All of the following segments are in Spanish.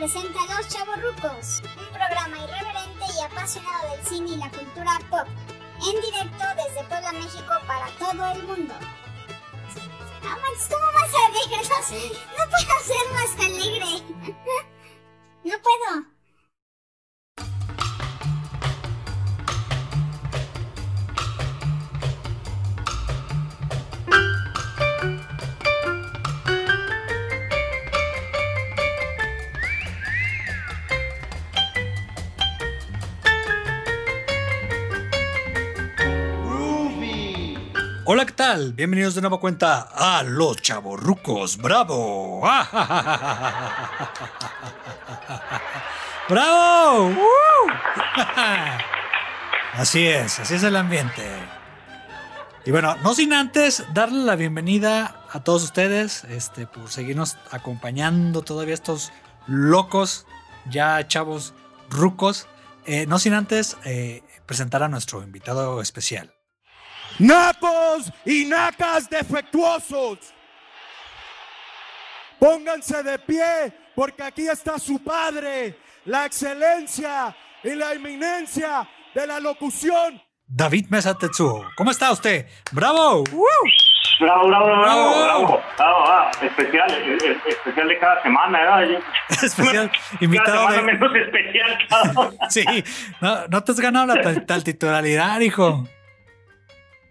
presenta Los Chavorrucos, un programa irreverente y apasionado del cine y la cultura pop, en directo desde Puebla, México para todo el mundo. Ah, Max, ¿cómo vas a alegre? No, no puedo ser más alegre. No puedo. Hola, ¿qué tal? Bienvenidos de nueva cuenta a Los Chavorrucos. ¡Bravo! ¡Bravo! ¡Uh! Así es, así es el ambiente. Y bueno, no sin antes darle la bienvenida a todos ustedes este, por seguirnos acompañando todavía estos locos, ya chavos rucos. Eh, no sin antes eh, presentar a nuestro invitado especial. Nacos y nacas defectuosos. Pónganse de pie porque aquí está su padre, la excelencia y la eminencia de la locución. David Mesa Tetsuo. ¿Cómo está usted? ¡Bravo! Bravo, bravo, bravo, Bravo. bravo, bravo, ah, especial, eh, eh, especial de cada semana, ¿verdad? Especial Cada invitado semana de... menos especial cada Sí, no, no te has ganado la tal titularidad, hijo.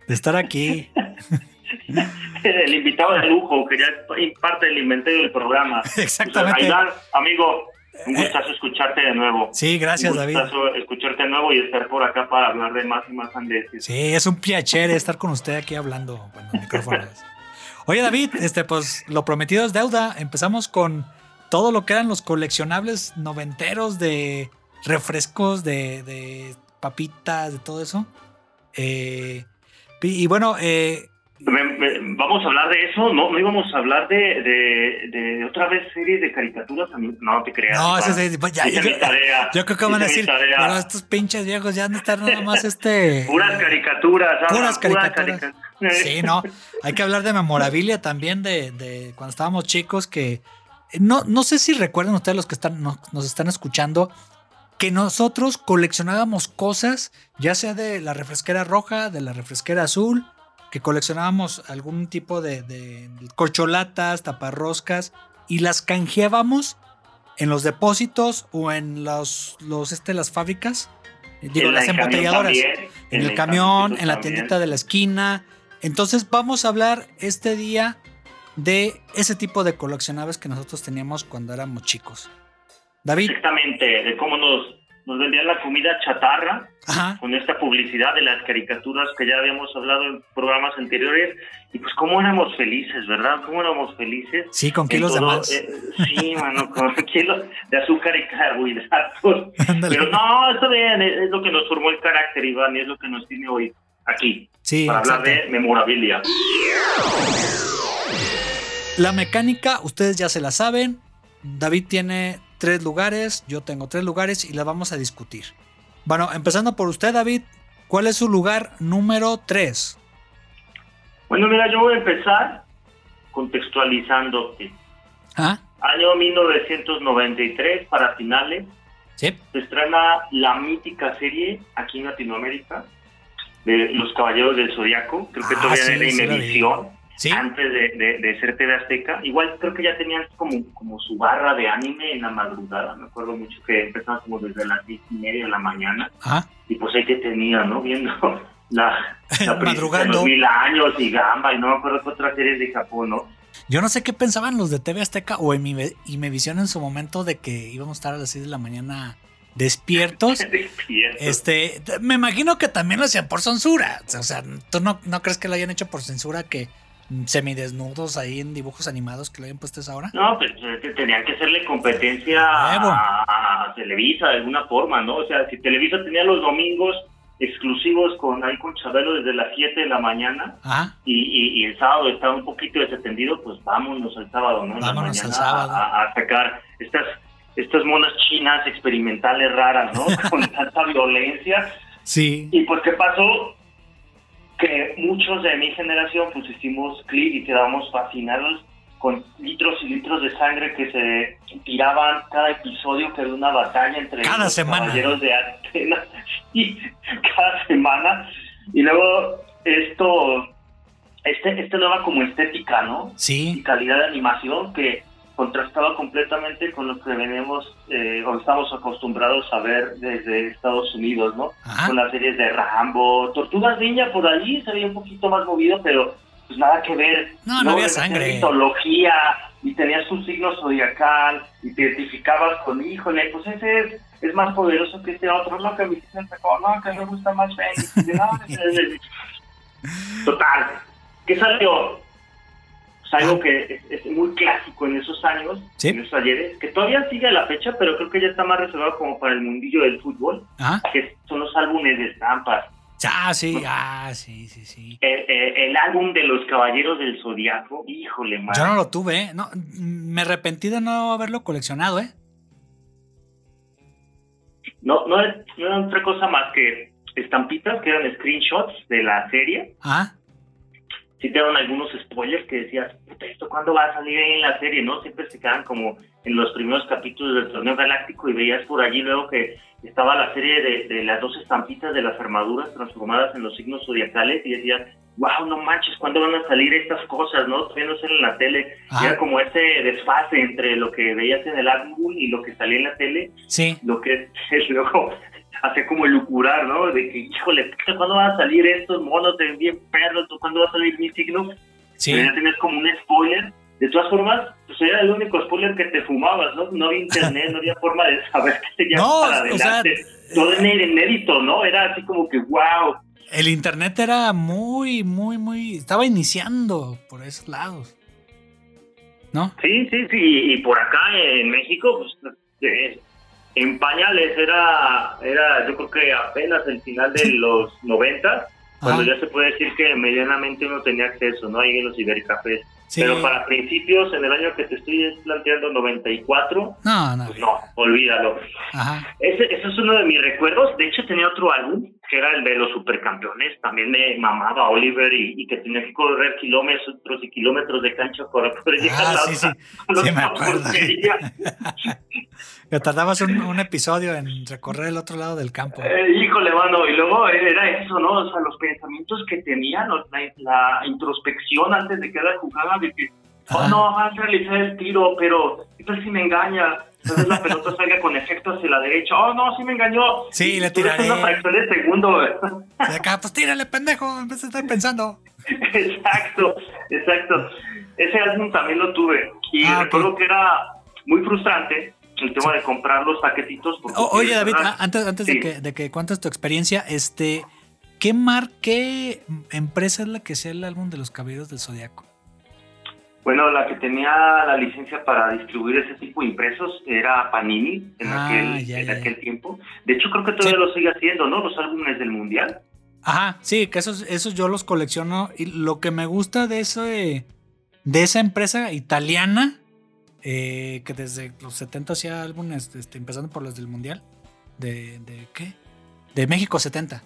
De estar aquí. El invitado de lujo, que ya es parte del inventario del programa. Exactamente. Aidán, amigo, un gustazo escucharte de nuevo. Sí, gracias, un David. gustazo escucharte de nuevo y estar por acá para hablar de más y más andeses. Sí, es un piacere estar con usted aquí hablando con los micrófonos. Oye, David, este, pues lo prometido es deuda. Empezamos con todo lo que eran los coleccionables noventeros de refrescos, de, de papitas, de todo eso. Eh, y, y bueno, eh, vamos a hablar de eso, no, no íbamos a hablar de, de, de otra vez series de caricaturas. No te creas. No, ese- ese- pues ya, Hice yo- tarea. yo creo que van a decir, pero estos pinches viejos ya han de estar nada más este... Puras caricaturas. ah, Puras caricaturas. carica- Sí, no. Hay que hablar de memorabilia también de, de cuando estábamos chicos que no, no sé si recuerdan ustedes los que están, nos, nos están escuchando que nosotros coleccionábamos cosas, ya sea de la refresquera roja, de la refresquera azul, que coleccionábamos algún tipo de, de corcholatas, taparroscas y las canjeábamos en los depósitos o en los, los este, las fábricas, digo, En la- las embotelladoras también, en el el camión, en la también. tiendita de la esquina. Entonces vamos a hablar este día de ese tipo de coleccionables que nosotros teníamos cuando éramos chicos. David, Exactamente, de cómo nos, nos vendían la comida chatarra ajá, con esta publicidad de las caricaturas que ya habíamos hablado en programas anteriores. Y pues cómo éramos felices, ¿verdad? Cómo éramos felices. sí, con kilos de todo, más. eh, sí, mano, con kilos de azúcar y carbohidratos. Ándale. Pero no, está bien, es, es lo que nos formó el carácter, Iván, y es lo que nos tiene hoy aquí, sí, para hablar exacto. de memorabilia. La mecánica, ustedes ya se la saben. David tiene tres lugares, yo tengo tres lugares y las vamos a discutir. Bueno, empezando por usted, David, ¿cuál es su lugar número tres? Bueno, mira, yo voy a empezar contextualizándote. ¿Ah? Año 1993, para finales, Sí. se estrena la mítica serie aquí en Latinoamérica de Los Caballeros del Zodiaco. Creo que Ah, todavía sí, era sí la vi. Imevisión, Sí. antes de, de- de ser TV Azteca. Igual creo que ya tenían como, como su barra de anime en la madrugada. Me acuerdo mucho que empezaban como desde las diez y media de la mañana. Ah, Y pues ahí que tenía, ¿no? Viendo la, la de Madrugando. los mil años y Gamba y no me acuerdo qué otras series de Japón, ¿no? Yo no sé qué pensaban los de TV Azteca o en mi Imevisión en su momento de que íbamos a estar a las 6 de la mañana despiertos. Despierto. Este, me imagino que también lo hacían por censura. O sea, ¿tú no, no crees que lo hayan hecho por censura que semidesnudos ahí en dibujos animados que lo hayan puesto esa hora? No, pues eh, tenían que hacerle competencia a, Televisa de alguna forma, ¿no? O sea, si Televisa tenía los domingos exclusivos con ahí con Chabelo desde las 7 de la mañana Ajá. y, y- y el sábado estaba un poquito desatendido, pues vámonos al sábado, ¿no? La Vámonos al mañana sábado. A, a- sacar estas estas monas chinas experimentales raras, ¿no? Con tanta violencia. Sí. Y pues, ¿qué pasó? Que muchos de mi generación pues hicimos clic y quedamos fascinados con litros y litros de sangre que se tiraban cada episodio que era una batalla entre Cada los semana. caballeros de Atenas y cada semana. Y luego esto este esta nueva como estética no y Sí, calidad de animación que contrastaba completamente con lo que venimos eh, o estamos acostumbrados a ver desde Estados Unidos no Ajá. con las series de Rambo Tortugas Ninja por allí se veía un poquito más movido pero pues nada que ver No, no había sangre. mitología y tenías tu signo zodiacal y te identificabas con híjole pues ese es, es más poderoso que este otro no que me dicen no que me gusta más Fénix no, total ¿qué salió? Pues algo Ah. que es, es muy clásico en esos años, Sí. en esos ayeres, que todavía sigue a la fecha, pero creo que ya está más reservado como para el mundillo del fútbol, Ajá. que son los álbumes de estampas. Ah, sí, ah, sí, sí, sí. El, el- el álbum de los Caballeros del Zodiaco, híjole, man. Yo no lo tuve, ¿eh? No, me arrepentí de no haberlo coleccionado, ¿eh? No, no, es- no era otra cosa más que estampitas que eran screenshots de la serie. Ah, Sí te daban algunos spoilers que decías, puta, ¿esto cuándo va a salir en la serie? ¿No? Siempre se quedaban como en los primeros capítulos del torneo galáctico y veías por allí luego que estaba la serie de, de las dos estampitas de las armaduras transformadas en los signos zodiacales y decías, wow, no manches, ¿cuándo van a salir estas cosas? ¿No? Todavía no en la tele. Ah. Era como ese desfase entre lo que veías en el álbum y lo que salía en la tele sí. lo que es luego hace como elucurar, ¿no? De que, híjole, ¿cuándo van a salir estos monos de bien perros? ¿Cuándo va a salir mi signo? Sí. Ya tenías como un spoiler. De todas formas, pues era el único spoiler que te fumabas, ¿no? No había internet, no había forma de saber qué tenías No, para o sea, adelante. Todo en el inédito, ¿no? Era así como que, wow. El internet era muy, muy, muy. Estaba iniciando por esos lados. ¿No? Sí, sí, sí. Y por acá en México, pues, eh, en pañales era, era, yo creo que apenas el final de los 90, cuando Ajá. ya se puede decir que medianamente uno tenía acceso, ¿no? Ahí en los cibercafés. Sí. Pero para principios, en el año que te estoy planteando, 94, No, no. pues no, olvídalo. Ajá. Ese, ese es uno de mis recuerdos. De hecho, tenía otro álbum, que era el de los supercampeones. También me mamaba Oliver y, y que tenía que correr kilómetros y kilómetros de cancha para poder llegar a Ah, la sí, sí. Sí, me acuerdo. Que tardabas un, un episodio en recorrer el otro lado del campo. Eh, híjole, mano, y luego era eso, ¿no? O sea, los pensamientos que tenían, la, la introspección antes de cada jugada, de que, oh, no, vas a realizar el tiro, pero ¿qué tal si me engaña? Vez la pelota salga con efecto hacia la derecha. Oh, no, sí me engañó. Sí, le tiraré. una fracción de segundo. De acá, pues tírale, pendejo, en vez de estar pensando. exacto, exacto. Ese álbum también lo tuve. Y Ah, recuerdo que era muy frustrante el tema de comprar los paquetitos. O- oye, David, ¿verdad? a- antes, antes Sí. de, que, de que cuentes tu experiencia, este, ¿qué mar, qué empresa es la que sea el álbum de los Caballeros del Zodiaco? Bueno, la que tenía la licencia para distribuir ese tipo de impresos era Panini en, Ah, aquel, ya, en ya, aquel ya. tiempo. De hecho, creo que todavía Sí. lo sigue haciendo, ¿no? Los álbumes del Mundial. Ajá, sí, que esos, esos yo los colecciono. Y lo que me gusta de eso, de, de esa empresa italiana, eh, que desde los 70 hacía álbumes, este, empezando por los del Mundial, de, de ¿qué? De México 70.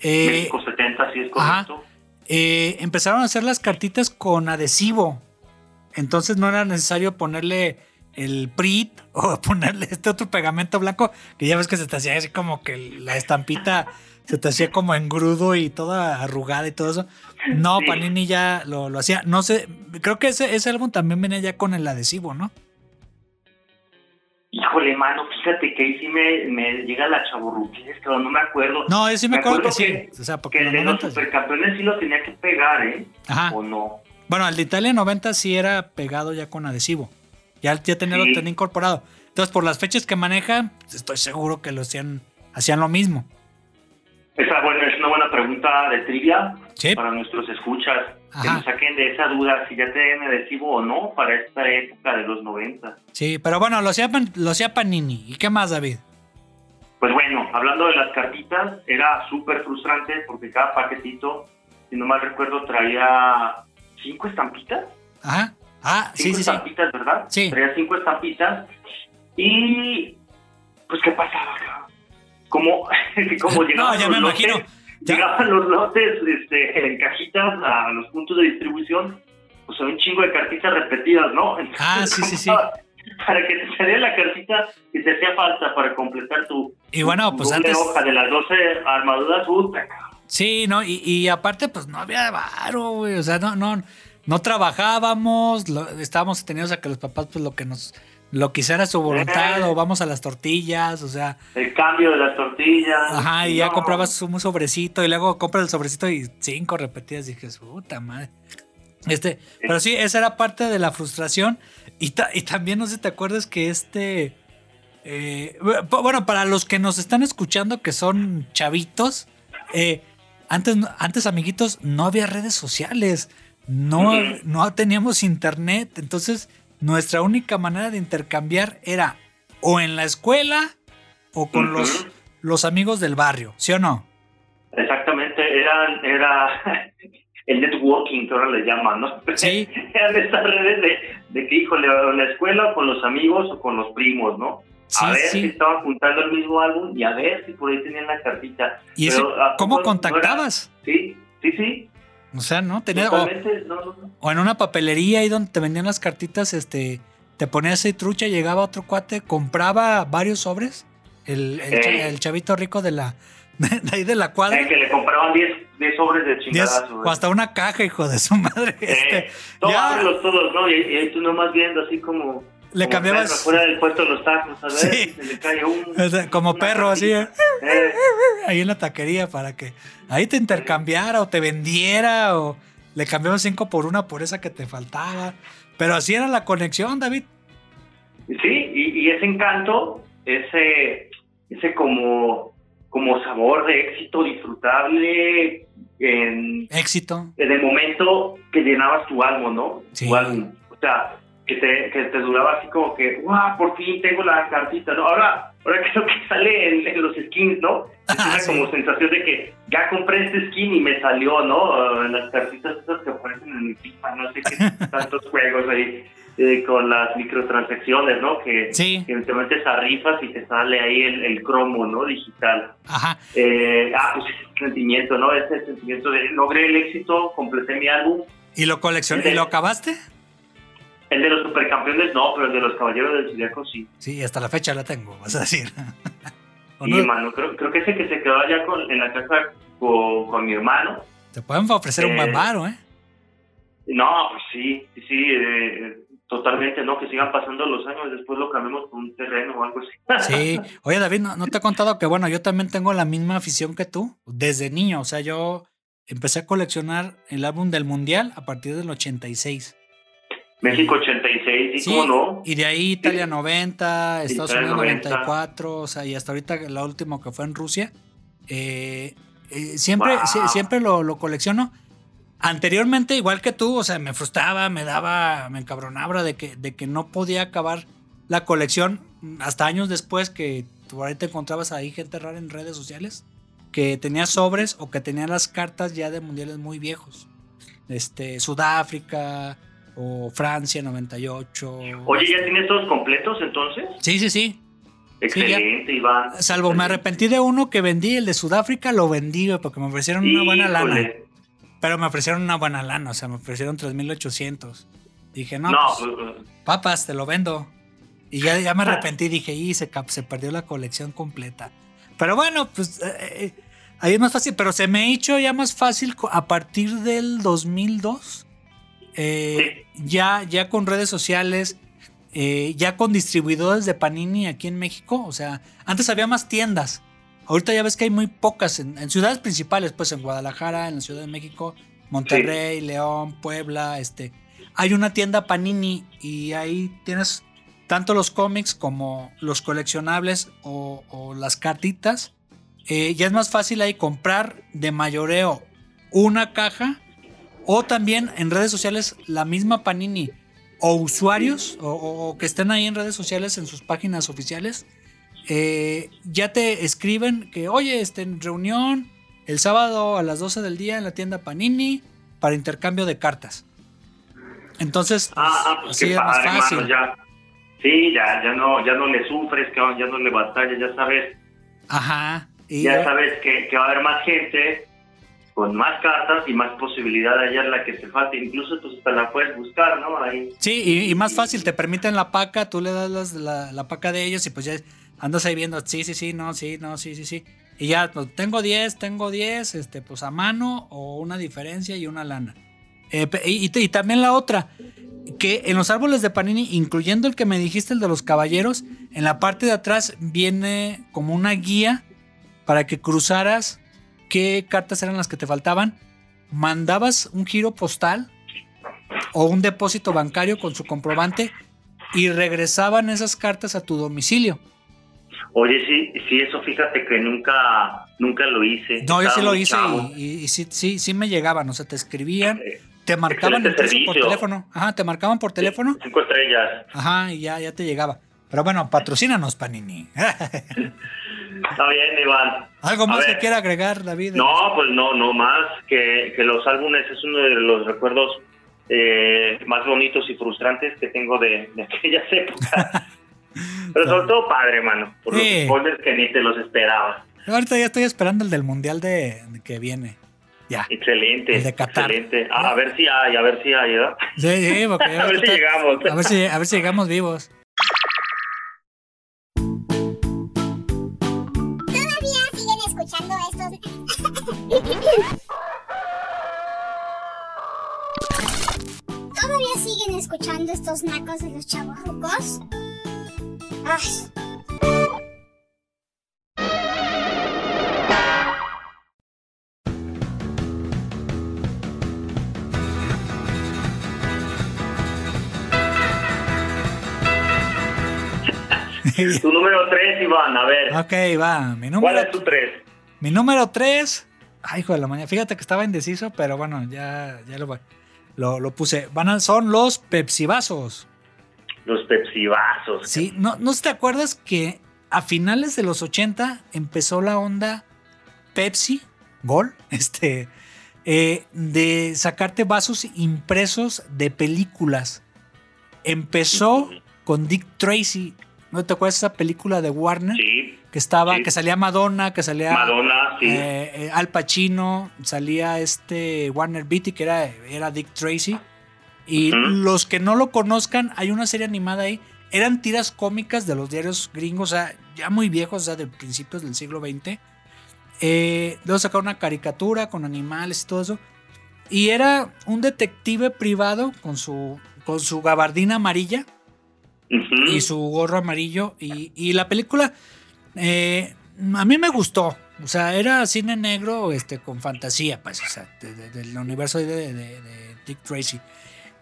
Eh, México 70, sí es ajá. correcto. eh, empezaron a hacer las cartitas con adhesivo. Entonces no era necesario ponerle el PRIT o ponerle este otro pegamento blanco, que ya ves que se te hacía así como que la estampita se te hacía como engrudo y toda arrugada y todo eso. No, Sí. Panini ya lo, lo hacía. No sé, creo que ese, ese álbum también venía ya con el adhesivo, ¿no? Híjole, mano, fíjate que ahí sí me, me llega la chaburruquez, pero no me acuerdo. No, yo sí me, Me acuerdo, acuerdo que, que- sí. O sea, porque que el de los 90 supercampeones sí lo tenía que pegar, ¿eh? Ajá. ¿O no? Bueno, el de Italia 90 sí era pegado ya con adhesivo. Ya, ya tenía, lo Sí. tenía incorporado. Entonces, por las fechas que manejan, pues, estoy seguro que lo hacían, hacían lo mismo. Esa, bueno, es una buena pregunta de trivia Sí. para nuestros escuchas. Que nos saquen de esa duda si ya tienen adhesivo o no para esta época de los 90. Sí, pero bueno, lo hacía, lo hacía Panini. ¿Y qué más, David? Pues bueno, hablando de las cartitas, era súper frustrante porque cada paquetito, si no mal recuerdo, traía cinco estampitas. Ajá. Ah, sí, Cinco sí, sí. estampitas, ¿verdad? Sí. Traía cinco estampitas. Y, pues, ¿qué pasaba? cabrón? ¿Cómo, cómo llegaban No, ya los me lotes? Llegaban los lotes este, en cajitas a los puntos de distribución pues un chingo de cartitas repetidas, ¿no? ah, sí, sí, sí. Para que te saliera la cartita que te hacía falta para completar tu, y bueno, pues antes... hoja de las 12 armaduras, puta, Sí, no, y, y aparte, pues no había varo, güey. O sea, no, no, no trabajábamos, estábamos tenidos a que los papás, pues lo que nos, lo quisiera su voluntad, o vamos a las tortillas, o sea. El cambio de las tortillas. Ajá, y ya comprabas un sobrecito, y luego compras el sobrecito y cinco repetidas, y dije, puta madre. Este, pero sí, esa era parte de la frustración. Y, y también, no sé si te acuerdas que este. Eh, bueno, para los que nos están escuchando, que son chavitos, eh, antes, antes, amiguitos, no había redes sociales, no, no teníamos internet, entonces nuestra única manera de intercambiar era o en la escuela o con los, los amigos del barrio, ¿sí o no? Exactamente, era, era el networking que ahora le llaman, ¿no? Sí. Eran estas redes de, de que, híjole, en la escuela con los amigos o con los primos, ¿no? A ver si estaban juntando el mismo álbum y a ver si por ahí tenían la cartita. ¿Y eso, cómo contactabas? sí, sí, sí. O sea, ¿no? Tenía, o, en una papelería ahí donde te vendían las cartitas, este, te ponías ahí trucha, llegaba otro cuate, compraba varios sobres, el, el, chavito rico de la de ahí de la cuadra. que le compraban 10 sobres de chingadas. O hasta una caja, hijo de su madre. Este, ya. todos, ¿no? Y, y, tú nomás viendo así como le como cambiabas. fuera del puesto de los tacos, a ver, sí. se le cae un. como perro, así. ¿eh? Eh. Ahí en la taquería para que ahí te intercambiara o te vendiera o le cambiamos cinco por una por esa que te faltaba. Pero así era la conexión, David. Sí, y, ese encanto, ese, ese como, como sabor de éxito disfrutable en. Éxito. En el momento que llenabas tu alma, ¿no? Sí. Tu alma. O sea, que te, que te duraba así como que, ¡guau! Por fin tengo la cartita, ¿no? Ahora, ahora creo que sale en, los skins, ¿no? Es una como sensación de que ya compré este skin y me salió, ¿no? En las cartitas esas que aparecen en mi FIFA, no sé qué tantos juegos ahí. Eh, con las microtransacciones, ¿no? Que, sí. que te metes a rifas y te sale ahí el, el cromo, ¿no? Digital. Ajá. Eh, ah, pues ese sentimiento, ¿no? Ese sentimiento de logré el éxito, completé mi álbum. ¿Y lo coleccioné? ¿Y lo acabaste? El de los supercampeones no, pero el de los caballeros del Zodiaco sí. Sí, hasta la fecha la tengo, vas a decir. sí, hermano, creo, creo, que ese que se quedó allá con, en la casa con, mi hermano. Te pueden ofrecer un buen varo, ¿eh? No, pues sí, sí, eh, totalmente, ¿no? Que sigan pasando los años, después lo cambiamos por un terreno o algo así. Sí, oye David, ¿no, ¿no te he contado que, bueno, yo también tengo la misma afición que tú, desde niño, o sea, yo empecé a coleccionar el álbum del Mundial a partir del 86. México 86, ¿y sí, no? Y de ahí Italia 90, Estados Unidos 94, o sea, y hasta ahorita la última que fue en Rusia. Eh, eh, siempre, siempre lo, lo, colecciono. Anteriormente, igual que tú, o sea, me frustraba, me daba, me encabronaba de que, de que no podía acabar la colección hasta años después que tú ahí te encontrabas ahí gente rara en redes sociales que tenía sobres o que tenía las cartas ya de mundiales muy viejos. Este, Sudáfrica, o Francia 98. Oye, ¿ya tienes todos completos entonces? Sí, sí, sí. Excelente, Iván. Salvo me arrepentí de uno que vendí, el de Sudáfrica lo vendí porque me ofrecieron una buena lana. Pero me ofrecieron una buena lana, o sea, me ofrecieron 3800. Dije, no, pues, pues, pues, papas, te lo vendo. Y ya, ya me arrepentí, dije, y se, se perdió la colección completa. Pero bueno, pues eh, eh, ahí es más fácil, pero se me ha hecho ya más fácil a partir del 2002 eh, ya, ya con redes sociales, eh, ya con distribuidores de Panini aquí en México. O sea, antes había más tiendas. Ahorita ya ves que hay muy pocas en, ciudades principales, pues en Guadalajara, en la Ciudad de México, Monterrey, León, Puebla, este. Hay una tienda Panini y ahí tienes tanto los cómics como los coleccionables o, las cartitas. Eh, ya es más fácil ahí comprar de mayoreo una caja o también en redes sociales, la misma Panini o usuarios o, que estén ahí en redes sociales en sus páginas oficiales, eh, ya te escriben que, oye, este, en reunión el sábado a las 12 del día en la tienda Panini para intercambio de cartas. Entonces, ah, ah pues así es más fácil. ya. Sí, ya, ya, no, ya no le sufres, ya no le batallas, ya sabes. Ajá. ya sabes que, que va a haber más gente con más cartas y más posibilidad de hallar la que te falte. Incluso pues hasta la puedes buscar, ¿no? Ahí. Sí, y, más fácil, te permiten la paca, tú le das la, la, paca de ellos y pues ya andas ahí viendo, sí, sí, sí, no, sí, no, sí, sí, sí. Y ya, pues, tengo 10, tengo 10, este, pues a mano o una diferencia y una lana. Eh, y, y, también la otra, que en los árboles de Panini, incluyendo el que me dijiste, el de los caballeros, en la parte de atrás viene como una guía para que cruzaras qué cartas eran las que te faltaban, mandabas un giro postal o un depósito bancario con su comprobante y regresaban esas cartas a tu domicilio. Oye, sí, sí, eso fíjate que nunca, nunca lo hice. No, yo sí lo hice y, sí, sí, sí me llegaban, o sea, te escribían, eh, te marcaban por teléfono, ajá, te marcaban por teléfono. Cinco estrellas. Ajá, y ya, ya te llegaba. Pero bueno, patrocínanos, Panini. Está bien, Iván. ¿Algo más que quiera agregar, David? No, pues no, no más que, que los álbumes es uno de los recuerdos eh, más bonitos y frustrantes que tengo de, de aquellas épocas. Pero sobre todo padre, mano, por los spoilers que ni te los esperaba. Ahorita ya estoy esperando el del mundial de, que viene. Ya. Excelente. El de Qatar. Excelente. A, ver si hay, a ver si hay, ¿no? Sí, sí, porque a ver si llegamos. A ver si, a ver si llegamos vivos. Escuchando estos nacos de los chavos Ay. tu número 3, Iván, a ver. Ok, va. Mi número, ¿Cuál es tu 3? Mi número 3 Ay, hijo de la mañana. Fíjate que estaba indeciso, pero bueno, ya, ya lo, lo, puse. Van son los pepsivazos. Los pepsivazos. Sí, ¿no, ¿no te acuerdas que a finales de los 80 empezó la onda Pepsi, Gol, este, eh, de sacarte vasos impresos de películas? Empezó con Dick Tracy. ¿No te acuerdas de esa película de Warner? Sí que estaba, que salía Madonna, que salía Madonna, eh, eh, Al Pacino, salía este Warner Beatty, que era, era Dick Tracy. Y los que no lo conozcan, hay una serie animada ahí. Eran tiras cómicas de los diarios gringos, o sea, ya muy viejos, o sea, de principios del siglo XX. Eh, luego sacaron una caricatura con animales y todo eso. Y era un detective privado con su, con su gabardina amarilla y su gorro amarillo. Y, y la película eh, a mí me gustó. O sea, era cine negro este, con fantasía, pues, o sea, del universo de, Dick Tracy.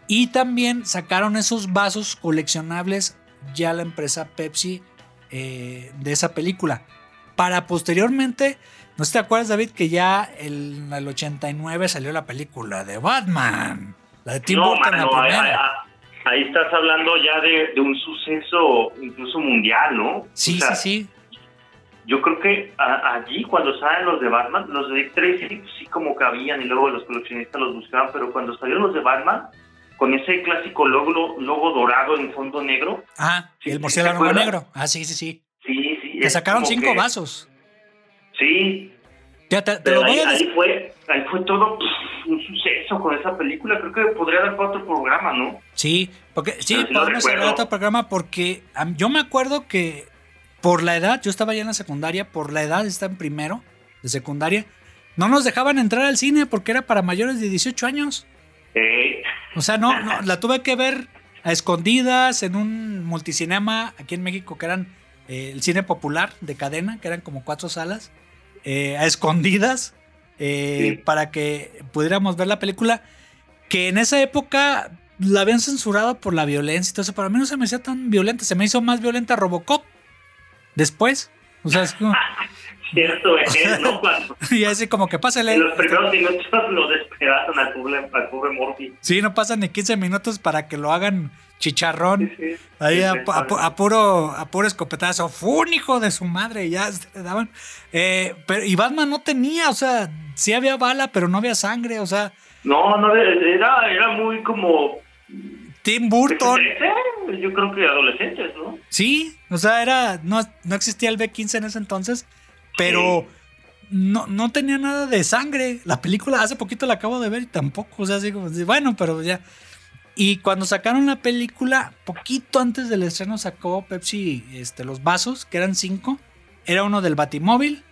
Y también sacaron esos vasos coleccionables ya la empresa Pepsi eh, de esa película. Para posteriormente, ¿no te acuerdas, David, que ya en el 89 salió la película de Batman? La de Tim Burton, Ahí, estás hablando ya de, un suceso incluso mundial, ¿no? Sí, sí, sí yo creo que allí cuando salen los de Batman, los de Tracy sí como cabían y luego los coleccionistas los buscaban, pero cuando salieron los de Batman, con ese clásico logo, logo dorado en fondo negro. Ah, el murciélago negro. Ah, sí, sí, sí. Sí, sí. Que sacaron cinco vasos. Sí. te, ahí, fue, ahí fue todo un suceso con esa película. Creo que podría dar para otro programa, ¿no? Sí, porque sí, podemos de otro programa porque yo me acuerdo que por la edad, yo estaba ya en la secundaria, por la edad está en primero de secundaria, no nos dejaban entrar al cine porque era para mayores de 18 años. O sea, no, la tuve que ver a escondidas en un multicinema aquí en México que eran eh, el cine popular de cadena, que eran como cuatro salas, eh, a escondidas eh, para que pudiéramos ver la película que en esa época la habían censurado por la violencia y todo eso, pero a mí no se me hacía tan violenta, se me hizo más violenta Robocop después. O sea, es como. Cierto, es, ¿no? y así como que pásale. En los primeros minutos lo despedazan al pobre, al pobre Morphy. Sí, no pasan ni 15 minutos para que lo hagan chicharrón. Ahí a, puro, a puro escopetazo. Fue un hijo de su madre, ya se daban. Eh, pero, y Batman no tenía, o sea, sí había bala, pero no había sangre, o sea. No, no, era, era muy como Tim Burton. Yo creo que adolescentes, ¿no? Sí, o sea, era no, no existía el B15 en ese entonces, pero no, no tenía nada de sangre. La película hace poquito la acabo de ver y tampoco. O sea, así como, bueno, pero ya. Y cuando sacaron la película, poquito antes del estreno sacó Pepsi este, los vasos, que eran cinco. Era uno del Batimóvil.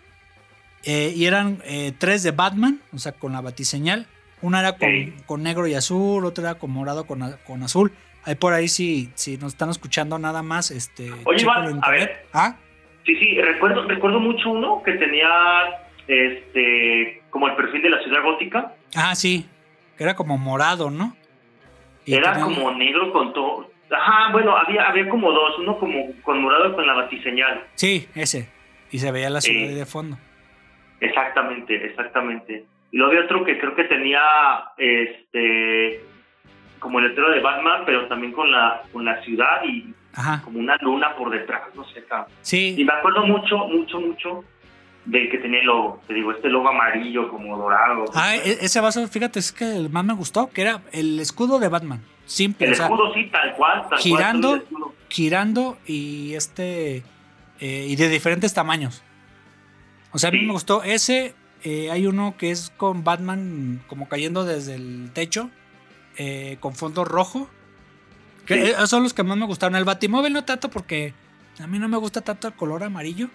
eh, y eran eh, tres de Batman, o sea, con la batiseñal. Una era con, Sí. con negro y azul, otra era con morado con, con azul. Ahí por ahí, si, si nos están escuchando nada más, este. Oye, Iván, a ver. Ah, Sí, sí, recuerdo, recuerdo mucho uno que tenía este como el perfil de la ciudad gótica. ah, sí. Que era como morado, ¿no? Y Era tenía- como negro con todo. Ajá, bueno, había, había como dos, uno como con morado con la batiseñal. Sí, ese. Y se veía la ciudad ahí de fondo. Exactamente, exactamente. Y luego había otro que creo que tenía este como el letrero de Batman, pero también con la con la ciudad y Ajá. como una luna por detrás, no sé, acá. Y Sí, me acuerdo mucho, mucho, mucho del que tenía el logo, te digo, este logo amarillo como dorado. ah, e- ese vaso, fíjate, es que el más me gustó, que era el escudo de Batman. Simple, el o sea, escudo sí, tal cual, tal girando. cual. girando y este. eh, y de diferentes tamaños. O sea, a mí me gustó ese. Eh, hay uno que es con Batman como cayendo desde el techo, eh, con fondo rojo. Que Sí. eh, son los que más me gustaron. El Batimóvil no tanto porque a mí no me gusta tanto el color amarillo.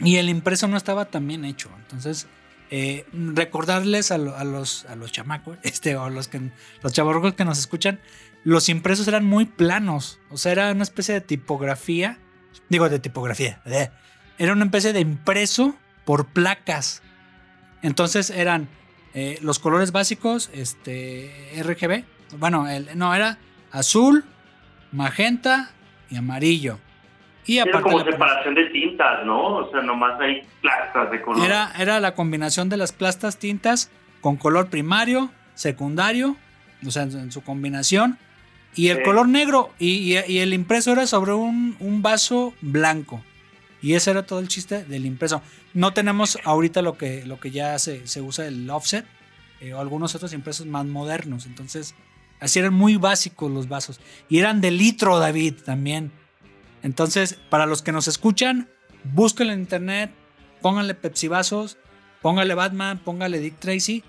Y el impreso no estaba tan bien hecho. Entonces, eh, recordarles a, lo- a los, a los chamacos, este, o a los, que, los chavorrucos que nos escuchan, los impresos eran muy planos. O sea, era una especie de tipografía. Digo, de tipografía. Era una especie de impreso por placas. Entonces eran eh, los colores básicos, este, RGB. Bueno, el, no, era azul, magenta y amarillo. Y Era aparte como le ponías- separación de tintas, ¿no? O sea, nomás hay plastas de color. era, era la combinación de las plastas tintas con color primario, secundario, o sea, en, en su combinación, y el Sí. color negro, y, y- y el impreso era sobre un, un vaso blanco. Y ese era todo el chiste del impreso. No tenemos ahorita lo que, lo que ya se, se usa el offset, eh, o algunos otros impresos más modernos. Entonces, así eran muy básicos los vasos. Y eran de litro, David, también. Entonces, para los que nos escuchan, búsquenlo en internet, pónganle Pepsi vasos, póngale Batman, póngale Dick Tracy.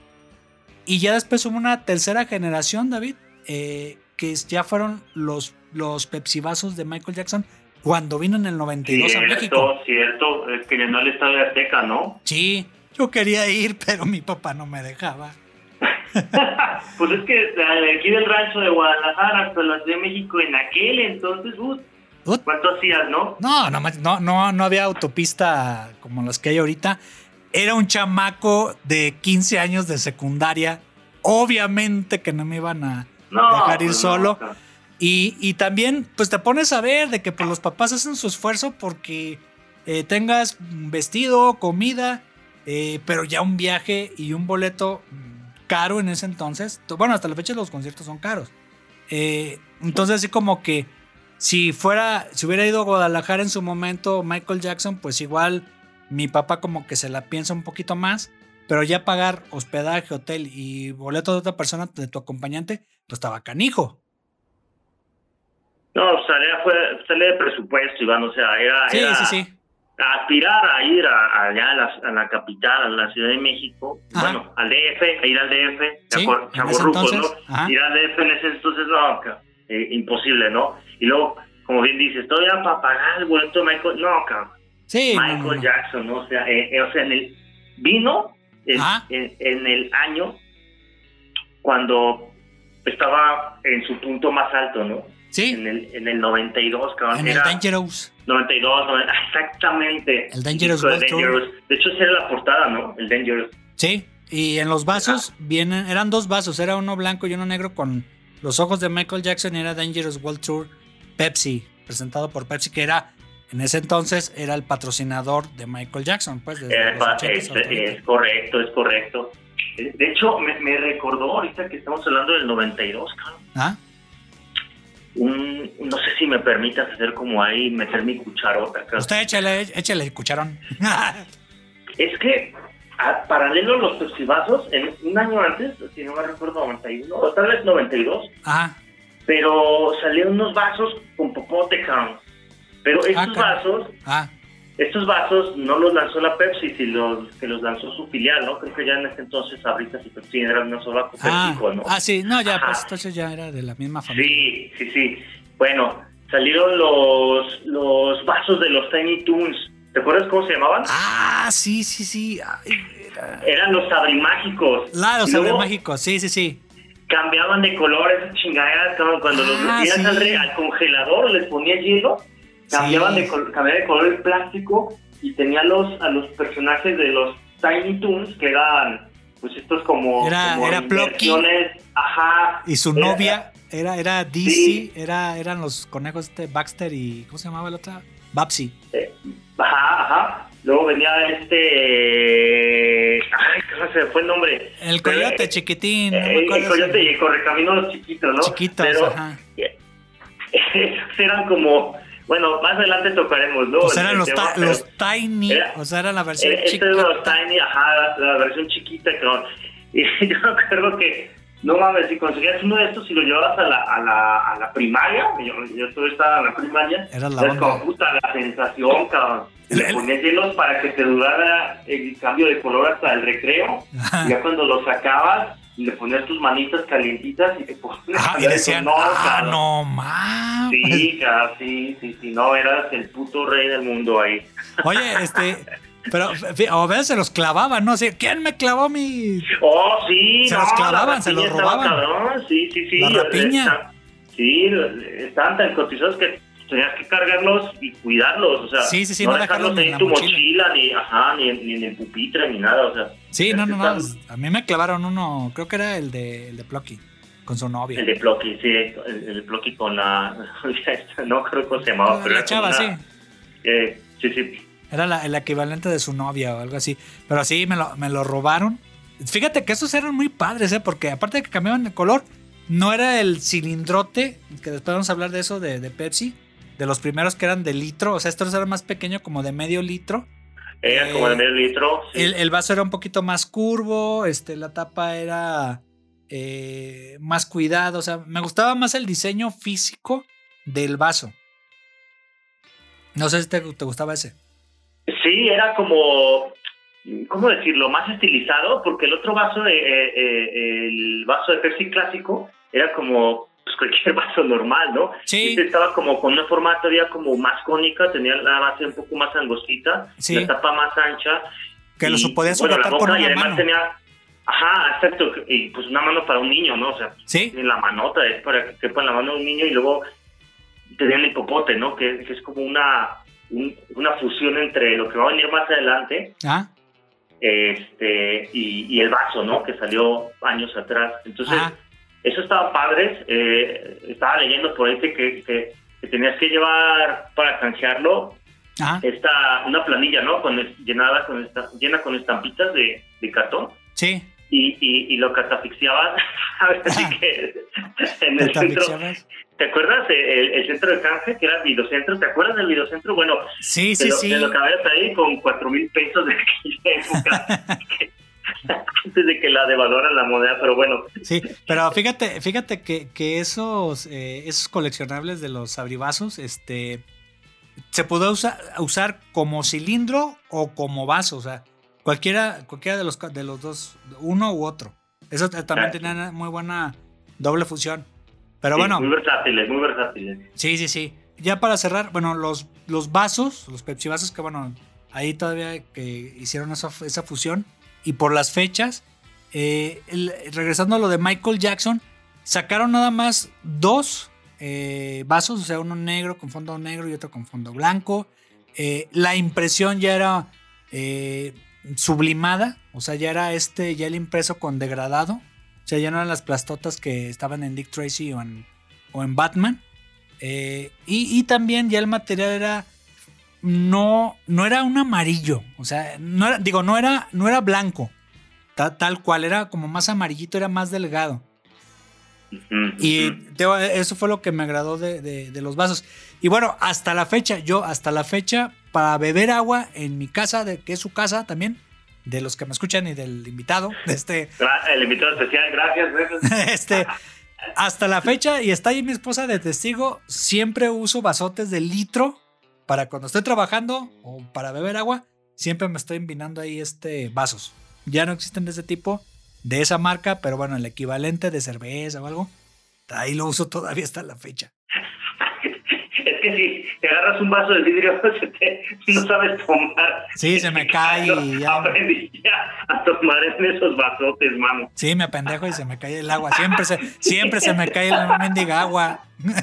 Y ya después hubo una tercera generación, David, eh, que ya fueron los, los Pepsi vasos de Michael Jackson cuando vino en el 92 a México. Cierto, cierto, es que llenó el estadio de Azteca, ¿no? Sí, yo quería ir, pero mi papá no me dejaba. pues es que de aquí del rancho de Guadalajara hasta la Ciudad de México en aquel entonces, uh. ¿cuánto hacías, no? No, no, no, no, no había autopista como las que hay ahorita. Era un chamaco de 15 años de secundaria. Obviamente que no me iban a No, dejar ir pues no, solo. no. Y, también, pues te pones a ver de que pues, los papás hacen su esfuerzo porque eh, tengas vestido, comida, eh, pero ya un viaje y un boleto mm, caro en ese entonces. To- Bueno, hasta la fecha los conciertos son caros. Eh, entonces, así como que si fuera, si hubiera ido a Guadalajara en su momento Michael Jackson, pues igual mi papá como que se la piensa un poquito más. Pero ya pagar hospedaje, hotel y boleto de otra persona, de tu acompañante, pues estaba canijo. No, salía, fue, salía de presupuesto, Iván, o sea, era, Sí, era sí, sí. aspirar a ir a, allá a la, a la capital, a la Ciudad de México, Ajá. bueno, al DF, a ir al DF, Sí, entonces, ¿no? ajá. Ir al DF en ese entonces, no, eh, imposible, ¿no? Y luego, como bien dices, todavía para pagar el boleto de Michael, no, cabrón. Sí, Michael no, no. Jackson, ¿no? O sea, eh, eh, o sea, en el, vino en- en el año cuando estaba en su punto más alto, ¿no? Sí, En el, en el 92, cabrón. en el Dangerous. 92, no, exactamente. El Dangerous Tour. Dangerous. De hecho, esa era la portada, ¿no? El Dangerous. Sí, y en los vasos vienen, eran dos vasos, era uno blanco y uno negro con los ojos de Michael Jackson y era Dangerous World Tour Pepsi, presentado por Pepsi, que era, en ese entonces, era el patrocinador de Michael Jackson, pues desde Eh, los pa- 80s es, correcto, es correcto. De hecho, me, me recordó ahorita que estamos hablando del 92, cabrón. ¿Ah? Un, no sé si me permitas hacer como ahí, meter mi cucharota. Usted échale, échale el cucharón. Es que, a- paralelo a los pepsivazos, en un año antes, si no me recuerdo, 91, o tal vez 92, Ajá, pero salieron unos vasos con popote, cabrón. Pero estos caray. vasos ah, estos vasos no los lanzó la Pepsi, sino que los lanzó su filial, ¿no? Creo que ya en ese entonces Sabritas y Pepsi eran una sola ah, ¿no? Ah, sí, no, ya, pues entonces ya era de la misma familia. Sí, sí, sí. Bueno, salieron los, los vasos de los Tiny Toons. ¿Te acuerdas cómo se llamaban? Ah, sí, sí, sí. Eran los sabrimágicos. Claro, los sabrimágicos, sí, sí, sí. Cambiaban de color esas chingaderas cuando los ah, metías al, congelador, les ponías hielo cambiaban de, cambiaba de color el plástico y tenía los, a los personajes de los Tiny Toons que eran pues estos como, era, era ajá. Y su novia era, era DC, era, eran los conejos este Baxter y ¿cómo se llamaba el otro? Babsy. Eh, ajá, ajá. Luego venía este. Ay, ¿cómo se fue el nombre? El coyote chiquitín. el, coyote y el correcaminos chiquito, ¿no? Chiquitos, Pero, ajá. Eran como bueno, más adelante tocaremos, ¿no? O sea, eran los, los, Tiny, o sea, era la versión este chiquita. Este es los Tiny, ajá, la, versión chiquita. y yo acuerdo que, no mames, si conseguías uno de estos y lo llevabas a la, a la, a la primaria, yo, yo todavía estaba en la primaria, era la onda. como puta la sensación, cabrón. Le ponías hielos para que te durara el cambio de color hasta el recreo. Y ya cuando lo sacabas, y le ponías tus manitas calientitas y te ponías. Ah, y decían, no, ah, no mames. Sí, sí, sí, sí, no, eras el puto rey del mundo ahí. Oye, este. Pero a veces se los clavaban, ¿no? ¿Quién me clavó mi.? Oh, sí. Se los clavaban, se los robaban. Sí, sí, sí. La rapiña. sí, estaban tan cotizados que tenías que cargarlos y cuidarlos, o sea, sí, sí, sí, no, dejarlos en, tu mochila, ni, ajá, ni, ni, en el pupitre, ni nada, o sea. Sí, no, no, no, a mí me clavaron uno, creo que era el de, el de Plucky, con su novia. El de Plucky, sí, el, de Plucky con la, no creo que se llamaba, pero la chava, sí. Eh, sí, sí. Era la, el equivalente de su novia o algo así, pero sí, me lo, me lo robaron. Fíjate que esos eran muy padres, ¿eh? Porque aparte de que cambiaban de color, no era el cilindrote, que después vamos a hablar de eso de, de Pepsi, de los primeros que eran de litro, o sea, estos eran más pequeños, como de medio litro. Era como de eh, medio litro. El, vaso era un poquito más curvo, este, la tapa era eh, más cuidado, o sea, me gustaba más el diseño físico del vaso. No sé si te, gustaba ese. Sí, era como, ¿cómo decirlo? Más estilizado, porque el otro vaso, eh, el vaso de Pepsi clásico, era como pues cualquier vaso normal, ¿no? Sí. Este estaba como con una forma todavía como más cónica, tenía la base un poco más angostita, la tapa más ancha. Que lo podías bueno, con una y además tenía, ajá, exacto, y pues una mano para un niño, ¿no? O sea, ¿Sí? la manota es para que quepa en la mano de un niño y luego tenía el hipopote, ¿no? Que, es como una, una fusión entre lo que va a venir más adelante. Ah. Este, y, y el vaso, ¿no? Que salió años atrás. Entonces, ah. Eso estaba padre. Eh, estaba leyendo por ahí que, que, tenías que llevar para canjearlo esta, una planilla, ¿no? Con, llenada con esta, llena con estampitas de, de cartón. Sí. Y, y, lo catafixiabas. Así que en el centro. ¿Te acuerdas el, el, centro de canje que era el videocentro? ¿Te acuerdas del videocentro? Bueno, sí, sí, lo, sí. Te lo cabías ahí con cuatro mil pesos de aquella época. antes de que la devaluaran la moneda, pero bueno. Sí, pero fíjate, fíjate que, que esos, eh, esos coleccionables de los abrivazos, este, se pudo usar como cilindro o como vaso, o sea, cualquiera, cualquiera de los de los dos, uno u otro. Eso también tenía muy buena doble función. Pero bueno. Muy versátiles, muy versátiles. Sí, sí, sí. Ya para cerrar, bueno, los, los vasos, los Pepsi vasos que bueno, ahí todavía que hicieron esa, esa fusión, y por las fechas, eh, regresando a lo de Michael Jackson, sacaron nada más dos eh, vasos, o sea, uno negro con fondo negro y otro con fondo blanco. Eh, la impresión ya era sublimada, o sea, ya era este, ya el impreso con degradado, o sea, ya no eran las plastotas que estaban en Dick Tracy o en, o en Batman. Y, y, también ya el material era no, no era un amarillo. O sea, no era, digo, no era, no era blanco. Tal, cual, era como más amarillito, era más delgado. Y eso fue lo que me agradó de, los vasos. Y bueno, hasta la fecha, yo hasta la fecha, para beber agua en mi casa, de, que es su casa también, de los que me escuchan y del invitado, de este. El invitado especial, gracias. este, hasta la fecha, y está ahí mi esposa de testigo, siempre uso vasotes de litro para cuando estoy trabajando o para beber agua, siempre me estoy envinando ahí este vasos. Ya no existen de ese tipo, de esa marca, pero bueno, el equivalente de cerveza o algo, ahí lo uso todavía hasta la fecha. Es que si te agarras un vaso de vidrio, se te- no sabes tomar. Sí, se me cae y ya. Aprendí ya a tomar en esos vasotes, mano. Sí, me apendejo y se me cae el agua. Siempre se, siempre se me cae la mendiga agua.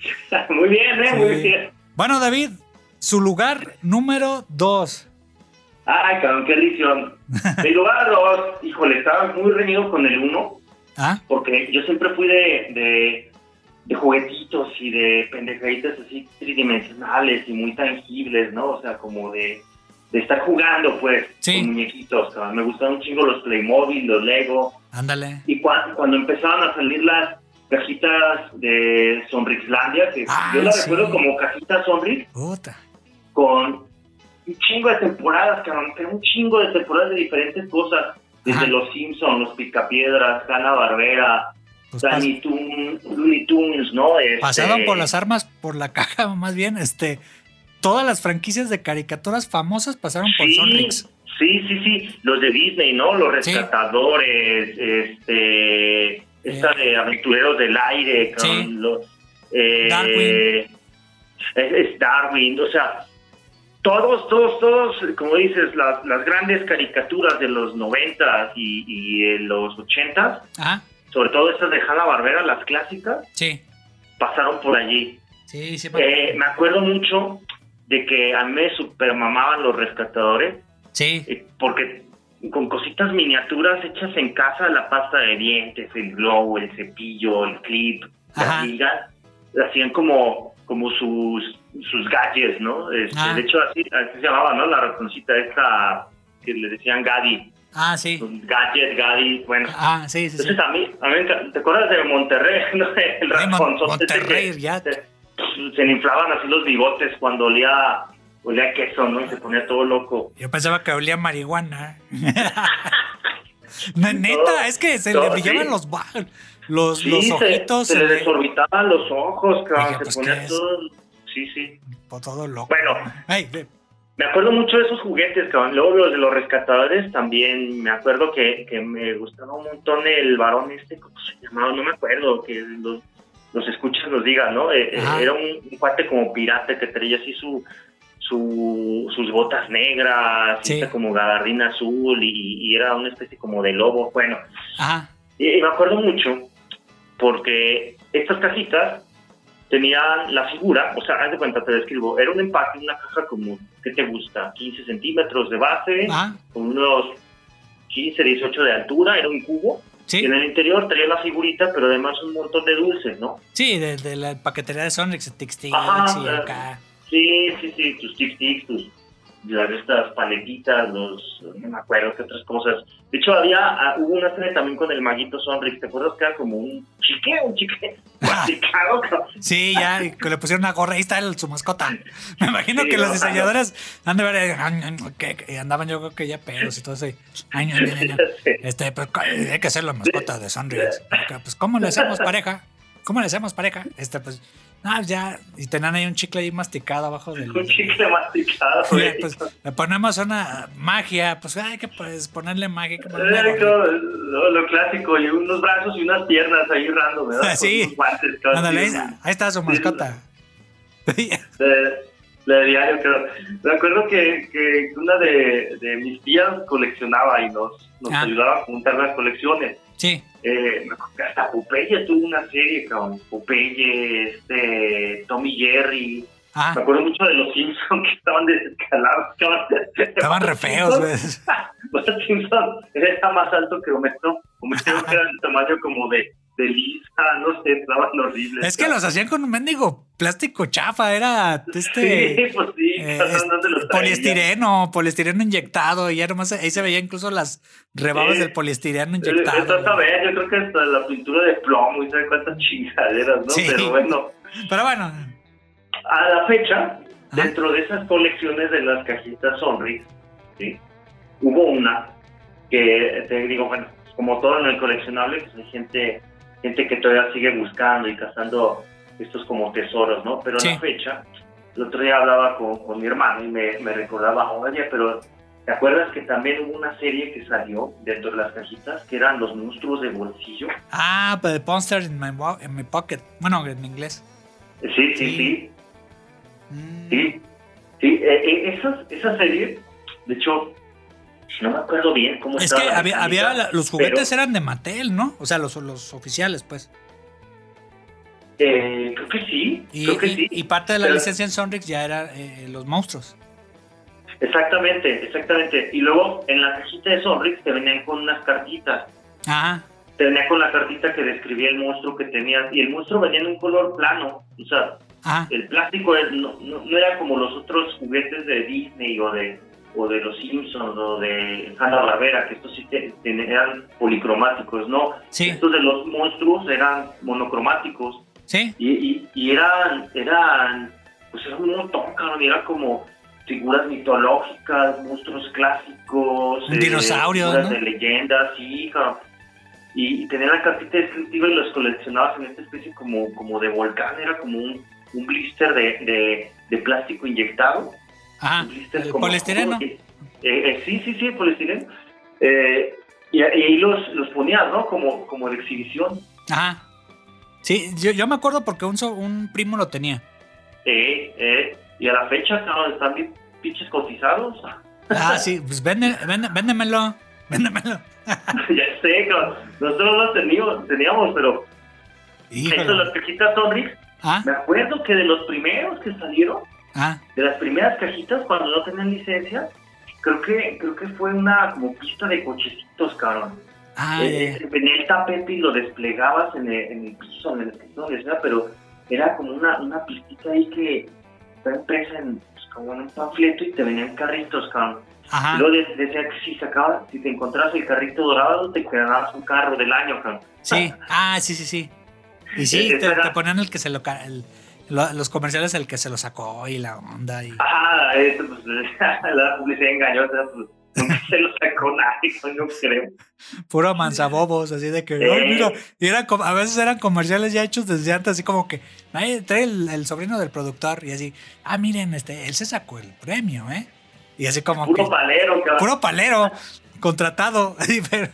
Muy bien, ¿eh? Muy bien. Bueno, David, su lugar número dos. Ay, cabrón, qué edición. Mi lugar dos, híjole, estaba muy reñido con el uno, ¿Ah? porque yo siempre fui de, de, de juguetitos y de pendejaditas así tridimensionales y muy tangibles, ¿no? O sea, como de, de estar jugando, pues, Sí. con muñequitos. cabrón. Me gustaban un chingo los Playmobil, los Lego. Ándale. Y cua- cuando empezaban a salir las cajitas de Sonrixlandia, que Ah, yo las sí. recuerdo como cajitas Sonrix, Puta. con un chingo de temporadas, cabrón, pero un chingo de temporadas de diferentes cosas. Desde Ajá. Los Simpsons, Los Picapiedras, Hanna Barbera, Pues Looney Tunes, Looney Tunes, ¿no? Este, pasaron por las armas, por la caja, más bien, este. Todas las franquicias de caricaturas famosas pasaron por sí, Sonrix. Sí, sí, sí, los de Disney, ¿no? Los Sí. rescatadores, este, esta de aventureros del aire, cabrón, Sí. los, eh, Darwin. Es, es Darwin, o sea, todos, todos, todos, como dices, las, las grandes caricaturas de los 90 y, y los 80 Ajá. sobre todo estas de Hanna Barbera, las clásicas, Sí. pasaron por allí. Sí, sí. Eh, me acuerdo mucho de que a mí me supermamaban los rescatadores, sí. eh, porque con cositas miniaturas hechas en casa, la pasta de dientes, el glow, el cepillo, el clip, Ajá. las ligas, hacían como, como sus, sus gadgets, ¿no? Este, Ah. De hecho, así, así se llamaba, ¿no? La ratoncita esta que le decían Gaddy. Ah, sí. Gadget, Gaddy, bueno. Ah, sí, sí, sí. Entonces a mí, a mí ¿te acuerdas de Monterrey? ¿no? El Sí, Mon- Monterrey, ya. Se, se le inflaban así los bigotes cuando olía, olía a queso, ¿no? Y se ponía todo loco. Yo pensaba que olía a marihuana. No, Neta, es que se le brillaban sí. los, los, Sí, los se- ojitos se, se le le- desorbitaban los ojos, cabrón. Dije, se pues, ponía todo... Sí, sí. por todo loco. Bueno. Ay, ve- Me acuerdo mucho de esos juguetes, cabrón. Luego los de los rescatadores también. Me acuerdo que, que me gustaba un montón el varón este, ¿cómo se llamaba? No me acuerdo, que los, los escuchas nos digan, ¿no? Eh, eh, era un, un cuate como pirata que traía así su, su sus botas negras, Sí. y esta como gabardina azul y, y era una especie como de lobo. Bueno, Ajá. y, y me acuerdo mucho porque estas cajitas tenían la figura, o sea, haz de cuenta, te describo, era un empaque, una caja como, ¿qué te gusta? 15 centímetros de base, Ajá. con unos 15, 18 de altura, era un cubo, Sí. y en el interior traía la figurita, pero además un montón de dulces, ¿no? Sí, de, de la paquetería de Tix Ajá, y acá. Sí, sí, sí, tus tic tics, tus las estas paletitas, los no me acuerdo qué otras cosas. De hecho había ah, hubo una serie también con el maguito Sonrix, ¿te acuerdas que era como un chique, un chique masticado? cabrón? Sí, ya, que le pusieron una gorra, ahí está el- su mascota. Me imagino Sí, que los no, diseñadores han de ver, eh, ay, ay, que- que andaban yo creo que ya pedos y todo eso. Este, pues co- hay que ser la mascota de Sonrix. Pues, ¿cómo le hacemos pareja? ¿Cómo le hacemos pareja? Este, pues, no, ya. Y tenían ahí un chicle ahí masticado abajo del. Un chicle masticado, güey. pues, le ponemos una magia, pues hay que pues, ponerle magia. que ponerle como lo, lo clásico, y unos brazos y unas piernas ahí random, ¿verdad? Sí. guantes, Ándale, ahí, sí, está su mascota. de, de diario, creo. Me acuerdo que, que una de, de mis tías coleccionaba y nos, nos Ah. ayudaba a juntar las colecciones. Sí, Eh, hasta Popeye tuvo una serie, cabrón. Popeye, este, Tommy Jerry. Ah, Me acuerdo mucho de los Simpsons que estaban desescalados. cabrón. estaban re feos, güey. Los Simpsons era más alto que Homero. Homero era el tamaño como de, de lisa, no sé, estaban horribles. Es que los hacían con un mendigo plástico chafa, era Sí, este. pues sí, eh, cabrón, es- ¿dónde los poliestireno, poliestireno inyectado, y ya nomás ahí se veía incluso las rebabas Sí. del poliestireno inyectado. Entonces, a ver, yo creo que hasta la pintura de plomo y cuántas chingaderas, ¿no? Sí. Pero bueno, Pero bueno, a la fecha, dentro de esas colecciones de las cajitas Sonrix, ¿sí? hubo una que, te digo, bueno, como todo en el coleccionable, pues hay gente, gente que todavía sigue buscando y cazando estos como tesoros, ¿no? Pero a la fecha, el otro día hablaba con, con mi hermano y me, me recordaba, oye, pero ¿te acuerdas que también hubo una serie que salió dentro de las cajitas que eran los monstruos de bolsillo? Ah, pero The Monster in my, in my Pocket. Bueno, en inglés. Sí, sí, Sí. sí. Mm. Sí, sí, eh, eh, esa, esa serie, de hecho, no me acuerdo bien cómo Es estaba que la había, había la- los juguetes pero, eran de Mattel, ¿no? O sea, los, los oficiales, pues. eh, creo que sí, Y, creo que y- sí. y parte de la Pero- licencia en Sonrix ya era eh, los monstruos. Exactamente, exactamente. Y luego en la cajita de Sonrix te venían con unas cartitas. Ajá. Te venía con la cartita que describía el monstruo que tenías. Y el monstruo venía en un color plano. O sea, Ajá. el plástico es- no, no, no era como los otros juguetes de Disney o de o de los Simpsons o de Hanna Barbera, que estos sí te- te- eran policromáticos, ¿no? Sí. Estos de los monstruos eran monocromáticos Sí. y, y, y eran, eran, pues eran un montón, cabrón, y eran como figuras mitológicas, monstruos clásicos, Un dinosaurio, figuras ¿no? de leyendas, sí, cabrón. Y, tenían la cartita descriptiva y los coleccionabas en esta especie como, como de volcán, era como un, un blister de, de, de plástico inyectado. Ajá. un blister El poliestireno. eh, eh, sí, sí, sí, poliestireno. Eh, y, ahí los, los ponías, ¿no? Como, como de exhibición. Ajá. Sí, yo, yo me acuerdo porque un, un primo lo tenía. Eh, eh, y a la fecha, cabrón, están bien pinches cotizados. Ah, sí, pues vende, vende- véndemelo. Véndemelo. ya sé, cabrón. Nosotros los teníamos, teníamos pero estas las cajitas Sonrix, Ah, me acuerdo que de los primeros que salieron, ah, de las primeras cajitas cuando no tenían licencia, creo que creo que fue una como pista de cochecitos, cabrón. ah, Eh, eh, venía el tapete y lo desplegabas en el, en el piso, en el escritorio, donde sea, pero era como una, una pistita ahí que estaba impresa en, pues, como en un panfleto y te venían carritos, cabrón. ajá. Y luego de- decía que si sacabas, si te encontrabas el carrito dorado, te quedabas un carro del año, cabrón. Sí, ah, sí, sí, sí. Y sí, Eh, te, ponían el que se lo. el- lo- los comerciales, el que se lo sacó y la onda. Y, Ajá, eso, pues, la publicidad engañosa, pues, nunca se lo sacó nadie, yo creo. puro manzabobos, así de que. Eh. "Ay, mira", y a veces eran comerciales ya hechos desde antes, así como que. "Ay, trae el, el sobrino del productor y así. Ah, miren, este, él se sacó el premio, ¿eh? Y así como Puro que. palero, cabrón. Puro palero, contratado. pero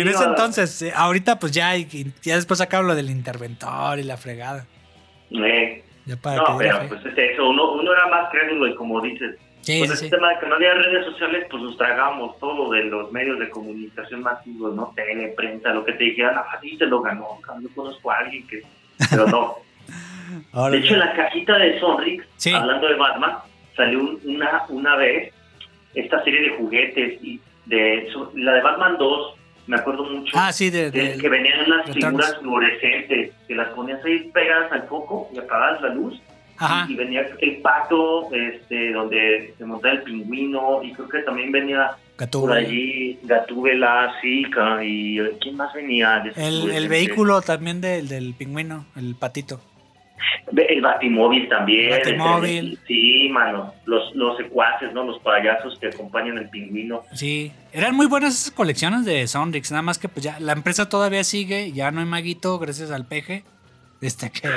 en ese entonces, eh, ahorita pues ya, y- ya después sacaron lo del interventor y la fregada. Eh, Ya para no, pero fe. pues es eso, uno, uno era más crédulo y como dices, Sí, Pues sí, el sí. tema de que no había redes sociales, pues nos tragamos todo de los medios de comunicación masivos, ¿no? Tele, prensa, lo que te dijeran, ah, sí, se lo ganó, yo conozco a alguien que... Pero no. De hecho, en la cajita de Sonrix, hablando de Batman, salió un- una, una vez esta serie de juguetes y de la de Batman 2, me acuerdo mucho, Ah, sí, de, que, de- que venían unas figuras fluorescentes, que las ponías ahí pegadas al foco y apagabas la luz Ajá. y venía el pato, este, donde se montaba el pingüino, y creo que también venía por allí Gatúbela, Zika, y eh, ¿quién más venía? de El, vehículo también del, del pingüino, el patito. El Batimóvil también. Batimóvil. Sí, mano, los, los secuaces, ¿no? Los payasos que acompañan al pingüino. Sí, eran muy buenas esas colecciones de Sonrix, nada más que pues ya la empresa todavía sigue, ya no hay maguito gracias al peje. Este que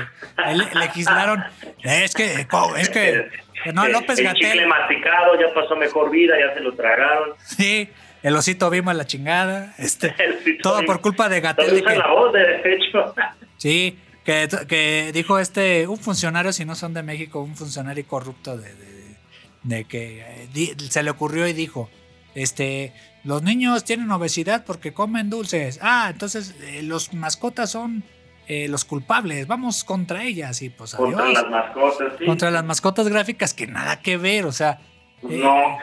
legislaron, es que es que no López el chicle Gatel, masticado ya pasó mejor vida, ya se lo tragaron. sí, el osito vimos la chingada, este todo por culpa de Gatel la voz, de hecho. Sí, que, que dijo este, un funcionario, si no son de México, un funcionario corrupto de, de- de que eh, di- se le ocurrió y dijo, este, los niños tienen obesidad porque comen dulces. Ah, entonces eh, los mascotas son eh, los culpables, vamos contra ellas y pues Contra adiós. las mascotas, sí. Contra las mascotas gráficas que nada que ver, o sea, Pues eh, No,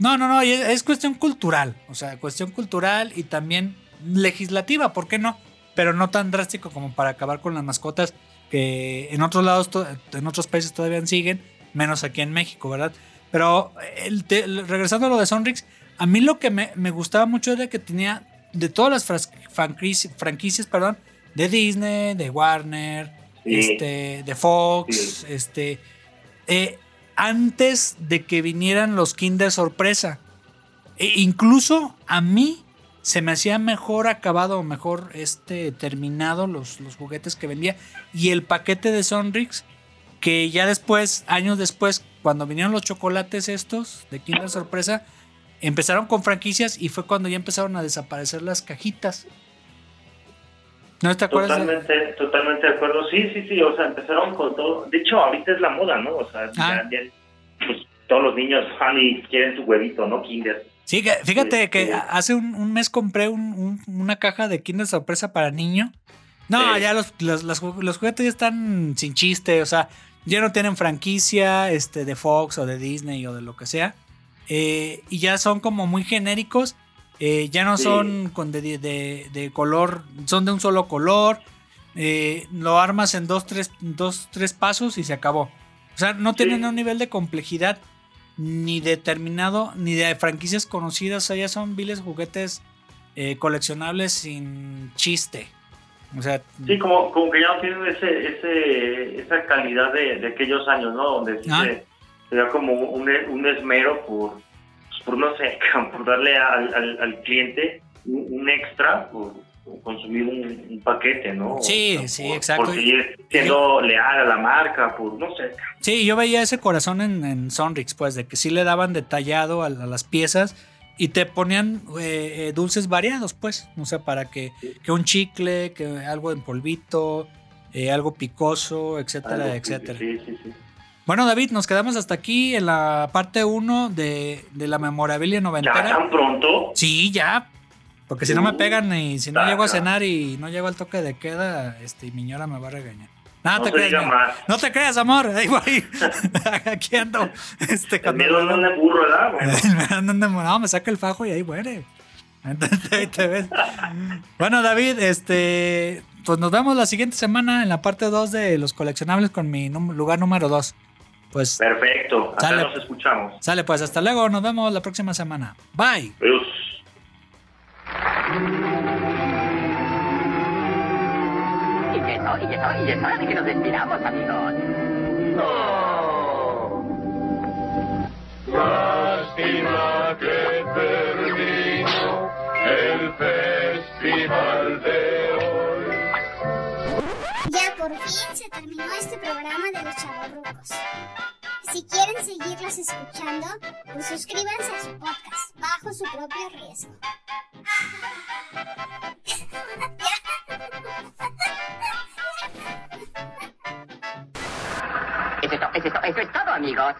no, no, no, es, es cuestión cultural, o sea, cuestión cultural y también legislativa, ¿por qué no? Pero no tan drástico como para acabar con las mascotas que en otros lados, en otros países todavía siguen, menos aquí en México, ¿verdad? Pero el te- el- regresando a lo de Sonrix, a mí lo que me, me gustaba mucho era que tenía de todas las franquicias, perdón, de Disney, de Warner, Sí. este, de Fox, Sí. este, eh, antes de que vinieran los Kinder sorpresa. E incluso a mí se me hacía mejor acabado, mejor este terminado los, los juguetes que vendía. Y el paquete de Sonrix que ya después, años después, cuando vinieron los chocolates estos de Kinder Sorpresa, empezaron con franquicias y fue cuando ya empezaron a desaparecer las cajitas. ¿No te acuerdas? Totalmente, de... totalmente de acuerdo. Sí, sí, sí, o sea, empezaron con todo. De hecho, ahorita es la moda, ¿no? O sea, ya, ah. pues, todos los niños van y quieren su huevito, ¿no? Kinder. Sí, fíjate que hace un, mes compré una caja de Kinder Sorpresa para niño. No, ya los, los, juguetes ya están sin chiste, o sea, ya no tienen franquicia este, de Fox o de Disney o de lo que sea. Eh, y ya son como muy genéricos. Eh, ya no son con de, de, color, son de un solo color. Eh, lo armas en dos tres, dos, tres pasos y se acabó. O sea, no tienen un nivel de complejidad ni determinado, ni de franquicias conocidas. O sea, ya son viles juguetes coleccionables sin chiste. O sea, sí, como, como que ya no tienen ese, ese, esa calidad de, aquellos años, ¿no? Donde ah. se, da como un, un esmero por, pues, por, no sé, por darle al, al, cliente un, extra, por, consumir un, paquete, ¿no? Sí, sí, exacto. Por seguir siendo leal a la marca, por no sé. Sí, yo veía ese corazón en, en Sonrix, pues, de que sí le daban detallado a las piezas y te ponían eh, eh, dulces variados, pues. O sea, para que, que un chicle, que algo en polvito, eh, algo picoso, etcétera, etcétera. Sí, sí, sí. Bueno, David, nos quedamos hasta aquí en la parte 1 de, de, la memorabilia noventera. ¿Ya tan pronto? Sí, ya. Porque si no me pegan y si no llego a cenar y no llego al toque de queda, este, mi señora me va a regañar. No, te creas, no te creas, amor. Ahí voy. Aquí ando. Este, el miedo anda burro, ¿verdad? no, me saca el fajo y ahí muere. Entonces ahí te ves. bueno, David, este. Pues nos vemos la siguiente semana en la parte 2 de los coleccionables con mi lugar número 2. Pues. Perfecto. Hasta nos escuchamos. Sale, pues hasta luego. Nos vemos la próxima semana. Bye. Adiós. Y es, hora de que nos despidamos, amigos. No. Lástima que terminó el festival de se terminó este programa de los chavorrucos. Si quieren seguirlos escuchando, pues suscríbanse a su podcast bajo su propio riesgo. Es, eso es todo, amigos.